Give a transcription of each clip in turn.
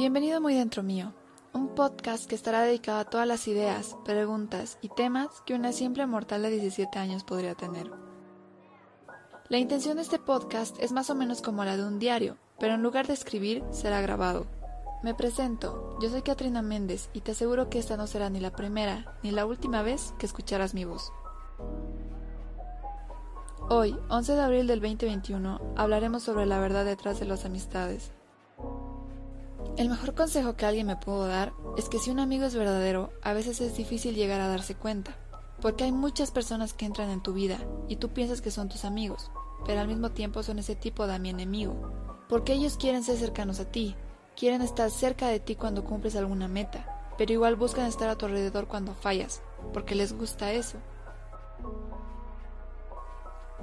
Bienvenido muy dentro mío, un podcast que estará dedicado a todas las ideas, preguntas y temas que una simple mortal de 17 años podría tener. La intención de este podcast es más o menos como la de un diario, pero en lugar de escribir será grabado. Me presento, yo soy Katrina Méndez y te aseguro que esta no será ni la primera ni la última vez que escucharás mi voz. Hoy, 11 de abril del 2021, hablaremos sobre la verdad detrás de las amistades. El mejor consejo que alguien me pudo dar es que si un amigo es verdadero, a veces es difícil llegar a darse cuenta, porque hay muchas personas que entran en tu vida y tú piensas que son tus amigos, pero al mismo tiempo son ese tipo de mi enemigo, porque ellos quieren ser cercanos a ti, Quieren estar cerca de ti cuando cumples alguna meta, pero igual buscan estar a tu alrededor cuando fallas, porque les gusta eso.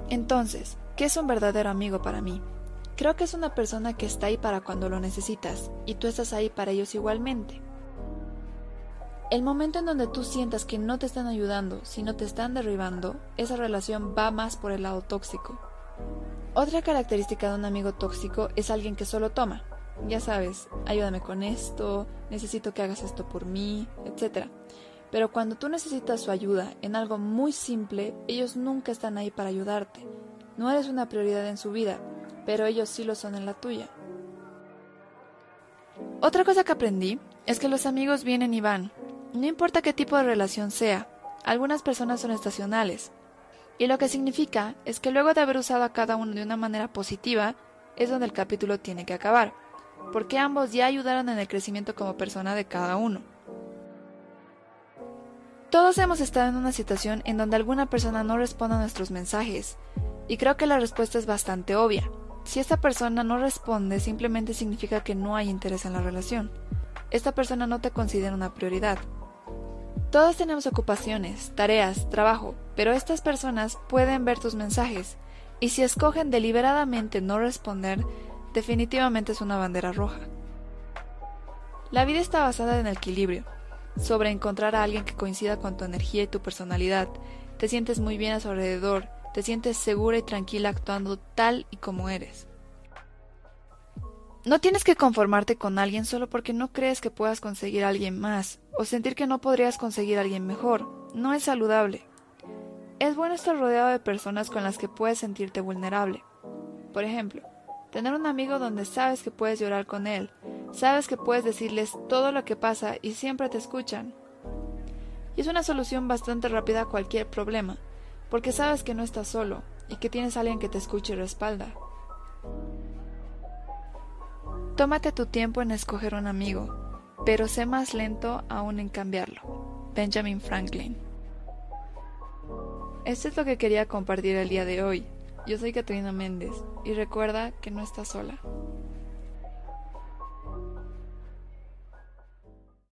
Entonces, ¿qué es un verdadero amigo para mí? Creo que es una persona que está ahí para cuando lo necesitas, y tú estás ahí para ellos igualmente. El momento en donde tú sientas que no te están ayudando, sino te están derribando, esa relación va más por el lado tóxico. Otra característica de un amigo tóxico es alguien que solo toma, ya sabes, ayúdame con esto, necesito que hagas esto por mí, etc. Pero cuando tú necesitas su ayuda en algo muy simple, ellos nunca están ahí para ayudarte. No eres una prioridad en su vida, pero ellos sí lo son en la tuya. Otra cosa que aprendí es que los amigos vienen y van. No importa qué tipo de relación sea, algunas personas son estacionales. Y lo que significa es que luego de haber usado a cada uno de una manera positiva, es donde el capítulo tiene que acabar porque ambos ya ayudaron en el crecimiento como persona de cada uno. Todos hemos estado en una situación en donde alguna persona no responde a nuestros mensajes, y creo que la respuesta es bastante obvia. Si esta persona no responde, simplemente significa que no hay interés en la relación. Esta persona no te considera una prioridad. Todos tenemos ocupaciones, tareas, trabajo, pero estas personas pueden ver tus mensajes, y si escogen deliberadamente no responder, definitivamente es una bandera roja. La vida está basada en el equilibrio, sobre encontrar a alguien que coincida con tu energía y tu personalidad, te sientes muy bien a su alrededor, te sientes segura y tranquila actuando tal y como eres. No tienes que conformarte con alguien solo porque no crees que puedas conseguir a alguien más o sentir que no podrías conseguir a alguien mejor. No es saludable. Es bueno estar rodeado de personas con las que puedes sentirte vulnerable. Por ejemplo, Tener un amigo donde sabes que puedes llorar con él, sabes que puedes decirles todo lo que pasa y siempre te escuchan. Y es una solución bastante rápida a cualquier problema, porque sabes que no estás solo y que tienes a alguien que te escuche y respalda. Tómate tu tiempo en escoger un amigo, pero sé más lento aún en cambiarlo. Benjamin Franklin. Esto es lo que quería compartir el día de hoy. Yo soy Caterina Méndez y recuerda que no estás sola.